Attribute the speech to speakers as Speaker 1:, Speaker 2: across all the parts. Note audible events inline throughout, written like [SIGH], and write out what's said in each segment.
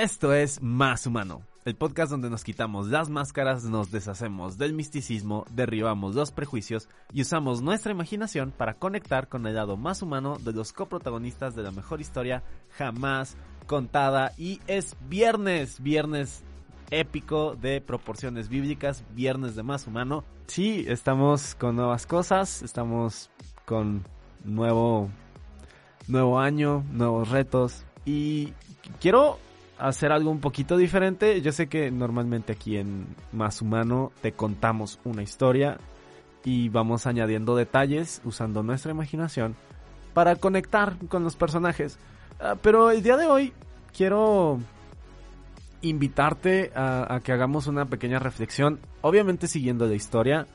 Speaker 1: Esto es Más Humano, el podcast donde nos quitamos las máscaras, nos deshacemos del misticismo, derribamos los prejuicios y usamos nuestra imaginación para conectar con el lado más humano de los coprotagonistas de la mejor historia jamás contada. Y es viernes, viernes épico de proporciones bíblicas, viernes de Más Humano. Sí, estamos con nuevas cosas, estamos con nuevo, nuevo año, nuevos retos y quiero hacer algo un poquito diferente. Yo sé que normalmente aquí en Más Humano te contamos una historia y vamos añadiendo detalles usando nuestra imaginación para conectar con los personajes. Ah, pero el día de hoy quiero invitarte a, que hagamos una pequeña reflexión, obviamente siguiendo la historia.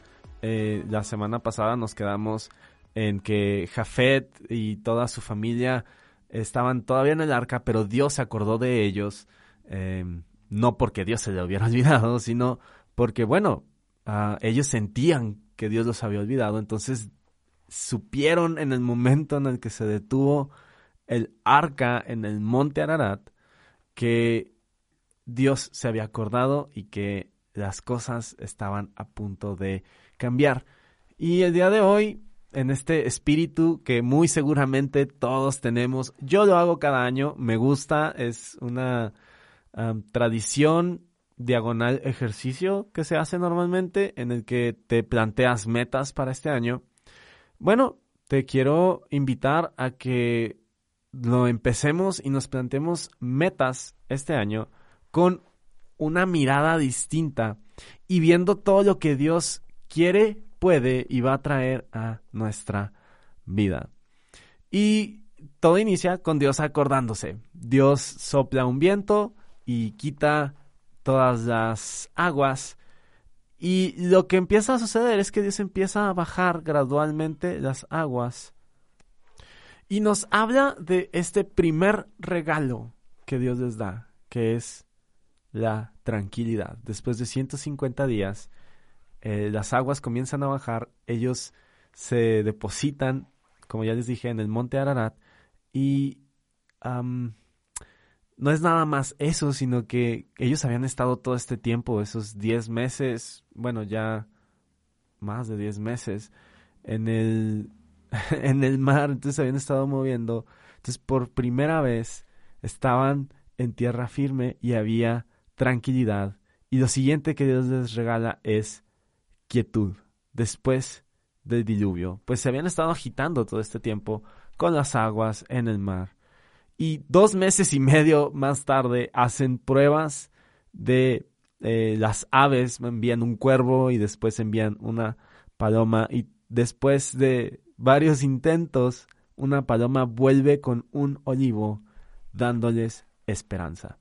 Speaker 1: Eh, la semana pasada nos quedamos en que Jafet y toda su familia estaban todavía en el arca, pero Dios se acordó de ellos, em, no porque Dios se le hubiera [LAUGHS] olvidado, sino porque, bueno, ah, ellos sentían que Dios los había olvidado, entonces supieron en el momento en el que se detuvo el arca en el monte Ararat que Dios se había acordado y que las cosas estaban a punto de cambiar. Y el día de hoy en este espíritu que muy seguramente todos tenemos. Yo lo hago cada año, me gusta, es una tradición diagonal ejercicio que se hace normalmente en el que te planteas metas para este año. Bueno, te quiero invitar a que lo empecemos y nos planteemos metas este año con una mirada distinta y viendo todo lo que Dios quiere puede y va a traer a nuestra vida. Y todo inicia con Dios acordándose. Dios sopla un viento y quita todas las aguas. Y lo que empieza a suceder es que Dios empieza a bajar gradualmente las aguas. Y nos habla de este primer regalo que Dios les da, que es la tranquilidad. Después de 150 días, eh, las aguas comienzan a bajar, ellos se depositan, como ya les dije, en el monte Ararat y no es nada más eso, sino que ellos habían estado todo este tiempo, esos 10 meses, bueno, ya más de 10 meses, en el, [LAUGHS] en el mar, entonces habían estado moviendo, entonces por primera vez estaban en tierra firme y había tranquilidad. Y lo siguiente que Dios les regala es quietud después del diluvio, pues se habían estado agitando todo este tiempo con las aguas en el mar. Y dos meses y medio más tarde hacen pruebas de eh, las aves, envían un cuervo y después envían una paloma y después de varios intentos, una paloma vuelve con un olivo dándoles esperanza.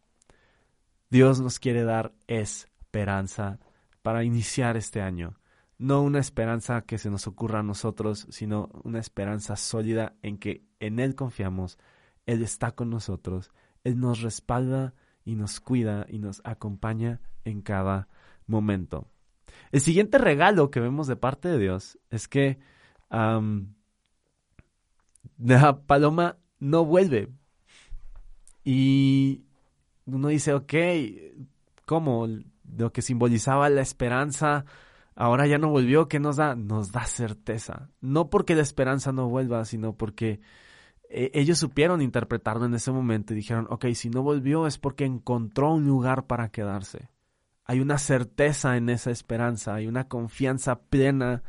Speaker 1: Dios nos quiere dar esperanza para iniciar este año no una esperanza que se nos ocurra a nosotros, sino una esperanza sólida en que en Él confiamos, Él está con nosotros, Él nos respalda y nos cuida y nos acompaña en cada momento. El siguiente regalo que vemos de parte de Dios es que la paloma no vuelve. Y uno dice, ok, ¿cómo? Lo que simbolizaba la esperanza ahora ya no volvió, ¿qué nos da? Nos da certeza. No porque la esperanza no vuelva, sino porque eh, ellos supieron interpretarlo en ese momento y dijeron, ok, si no volvió es porque encontró un lugar para quedarse. Hay una certeza en esa esperanza, hay una confianza plena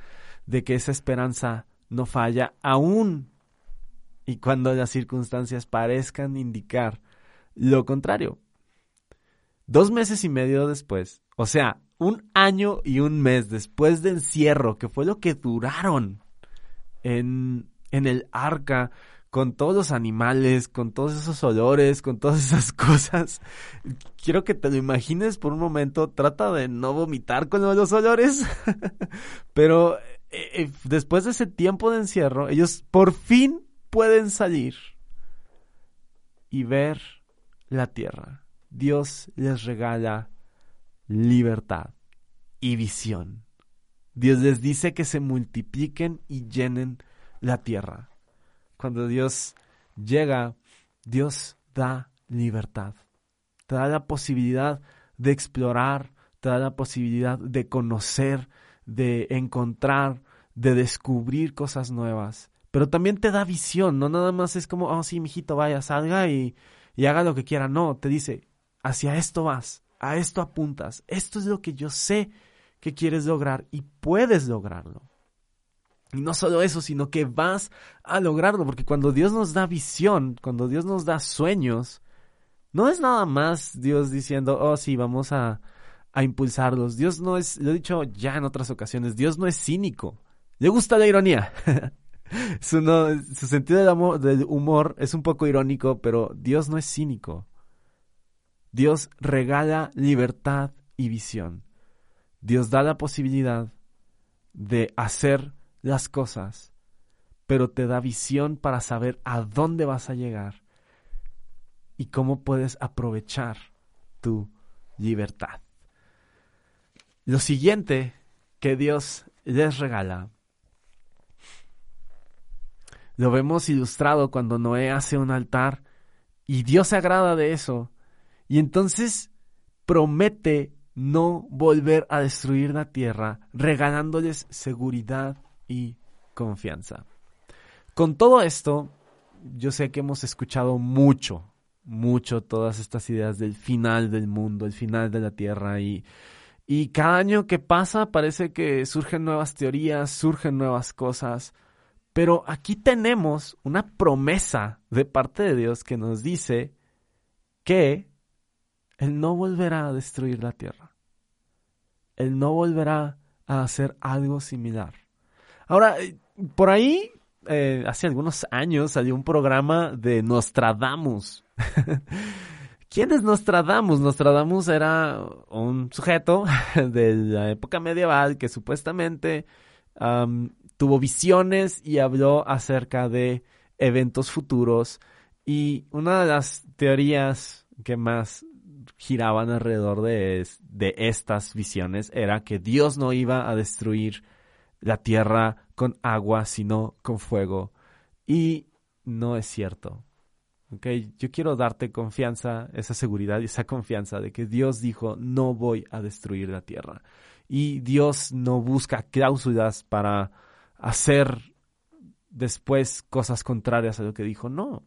Speaker 1: de que esa esperanza no falla, aún y cuando las circunstancias parezcan indicar lo contrario. Dos meses y medio después, o sea, un año y un mes después del encierro, que fue lo que duraron en, en el arca, con todos los animales, con todos esos olores, con todas esas [LAUGHS] cosas. Quiero que te lo imagines por un momento. Trata de no vomitar con los olores. [LAUGHS] Pero eh, eh, después de ese tiempo de encierro, ellos por fin pueden salir y ver la tierra. Dios les regala libertad y visión. Dios les dice que se multipliquen y llenen la tierra. Cuando Dios llega, Dios da libertad. te da la posibilidad de explorar, te da la posibilidad de conocer, de encontrar, de descubrir cosas nuevas. Pero también te da visión, no nada más es como, oh sí, mijito, vaya, salga y, y haga lo que quiera. No, te dice, hacia esto vas, a esto apuntas, esto es lo que yo sé que quieres lograr y puedes lograrlo. Y no solo eso, sino que vas a lograrlo, porque cuando Dios nos da visión, cuando Dios nos da sueños, no es nada más Dios diciendo, oh sí, vamos a, a impulsarlos. Dios no es, lo he dicho ya en otras ocasiones, Dios no es cínico. Le gusta la ironía. [LAUGHS] su, sentido del, amor, del humor es un poco irónico, pero Dios no es cínico. Dios regala libertad y visión. Dios da la posibilidad de hacer las cosas, pero te da visión para saber a dónde vas a llegar y cómo puedes aprovechar tu libertad. Lo siguiente que Dios les regala lo vemos ilustrado cuando Noé hace un altar y Dios se agrada de eso. Y entonces promete no volver a destruir la tierra, regalándoles seguridad y confianza. Con todo esto, yo sé que hemos escuchado mucho, mucho todas estas ideas del final del mundo, el final de la tierra y, y cada año que pasa parece que surgen nuevas teorías, surgen nuevas cosas, pero aquí tenemos una promesa de parte de Dios que nos dice que Él no volverá a destruir la tierra. Él no volverá a hacer algo similar. Ahora, eh, por ahí, eh, hace algunos años salió un programa de Nostradamus. [LAUGHS] ¿Quién es Nostradamus? Nostradamus era un sujeto [LAUGHS] de la época medieval que supuestamente tuvo visiones y habló acerca de eventos futuros. Y una de las teorías que más giraban alrededor de, de estas visiones era que Dios no iba a destruir la tierra con agua, sino con fuego. Y no es cierto. Okay, yo quiero darte confianza, esa seguridad y esa confianza de que Dios dijo, no voy a destruir la tierra. Y Dios no busca cláusulas para hacer después cosas contrarias a lo que dijo. No.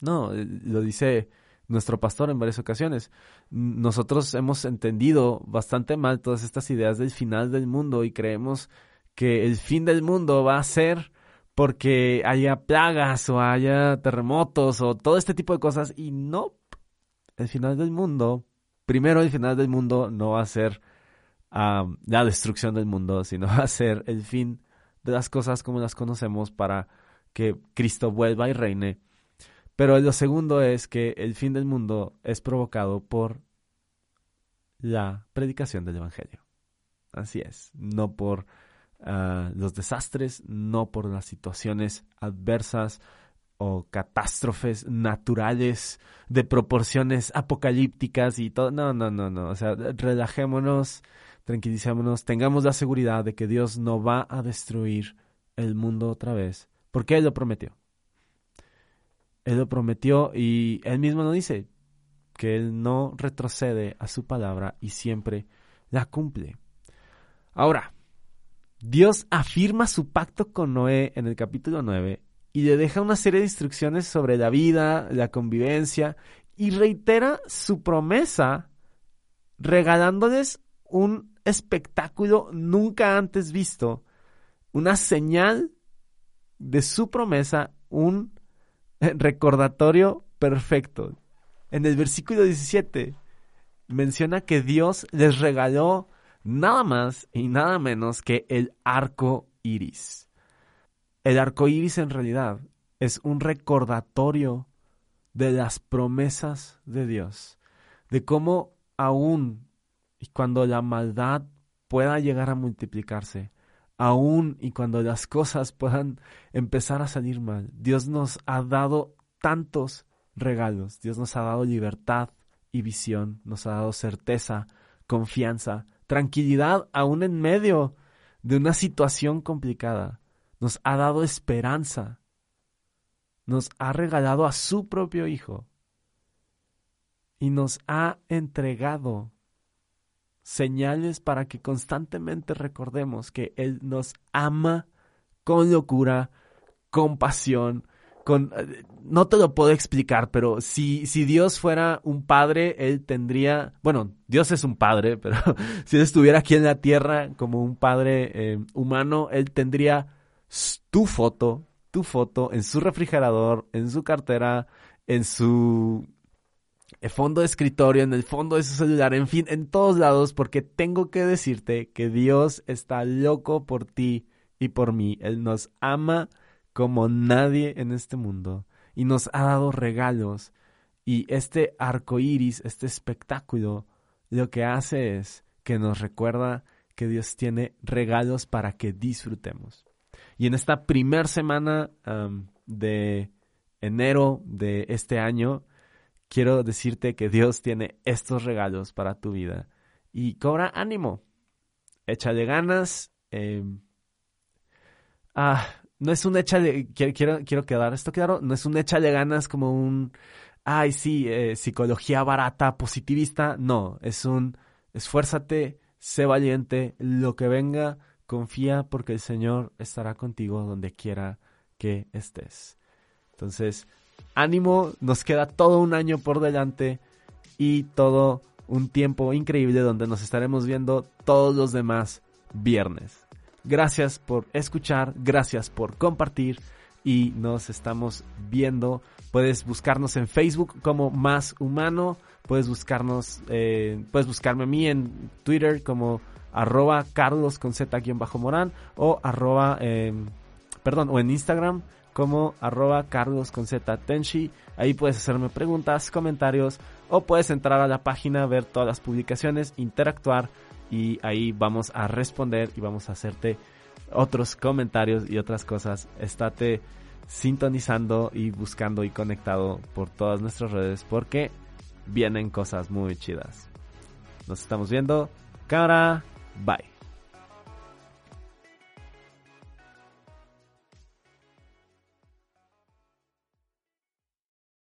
Speaker 1: No, lo dice nuestro pastor en varias ocasiones. Nosotros hemos entendido bastante mal todas estas ideas del final del mundo y creemos que el fin del mundo va a ser porque haya plagas o haya terremotos o todo este tipo de cosas y no, el final del mundo, primero el final del mundo no va a ser la destrucción del mundo, sino va a ser el fin de las cosas como las conocemos para que Cristo vuelva y reine pero lo segundo es que el fin del mundo es provocado por la predicación del Evangelio. Así es, no por ah, los desastres, no por las situaciones adversas o catástrofes naturales de proporciones apocalípticas y todo. No, no, no, no. O sea, relajémonos, tranquilicémonos, tengamos la seguridad de que Dios no va a destruir el mundo otra vez, porque Él lo prometió. Él lo prometió y él mismo lo dice, que él no retrocede a su palabra y siempre la cumple. Ahora, Dios afirma su pacto con Noé en el capítulo 9 y le deja una serie de instrucciones sobre la vida, la convivencia y reitera su promesa regalándoles un espectáculo nunca antes visto, una señal de su promesa, un [LAUGHS] recordatorio perfecto. En el versículo 17 menciona que Dios les regaló nada más y nada menos que el arco iris. El arco iris en realidad es un recordatorio de las promesas de Dios, de cómo aún y cuando la maldad pueda llegar a multiplicarse, aún y cuando las cosas puedan empezar a salir mal, Dios nos ha dado tantos regalos. Dios nos ha dado libertad y visión, nos ha dado certeza, confianza, tranquilidad aún en medio de una situación complicada. Nos ha dado esperanza. Nos ha regalado a su propio Hijo. y nos ha entregado señales para que constantemente recordemos que Él nos ama con locura, con pasión, con... Eh, no te lo puedo explicar, pero si, si Dios fuera un padre, Él tendría... Bueno, Dios es un padre, [LAUGHS] pero si Él estuviera aquí en la tierra como un padre eh, humano, Él tendría tu foto, tu foto en su refrigerador, en su cartera, en su el fondo de escritorio, en el fondo de su celular, en fin, en todos lados, porque tengo que decirte que Dios está loco por ti y por mí. Él nos ama como nadie en este mundo y nos ha dado regalos. Y este arco iris, este espectáculo, lo que hace es que nos recuerda que Dios tiene regalos para que disfrutemos. Y en esta primera semana de enero de este año, quiero decirte que Dios tiene estos regalos para tu vida. Y cobra ánimo. Échale ganas. Em, ah, no es un échale. Quiero, quiero, quedar esto claro. No es un échale ganas como un. Ay, sí, eh, psicología barata, positivista. No, es un. Esfuérzate, sé valiente, lo que venga, confía porque el Señor estará contigo donde quiera que estés. Entonces, ánimo, nos queda todo un año por delante y todo un tiempo increíble donde nos estaremos viendo todos los demás viernes. Gracias por escuchar, gracias por compartir y nos estamos viendo. Puedes buscarnos en Facebook como Más Humano, puedes buscarnos, eh, puedes buscarme a mí en Twitter como arroba Carlos con Z bajo Morán o arroba, em, perdón, o en Instagram como arroba carlos con Z. Ahí puedes hacerme preguntas, comentarios o puedes entrar a la página, ver todas las publicaciones, interactuar y ahí vamos a responder y vamos a hacerte otros comentarios y otras cosas. Estate sintonizando y buscando y conectado por todas nuestras redes porque vienen cosas muy chidas. Nos estamos viendo. Cara, bye.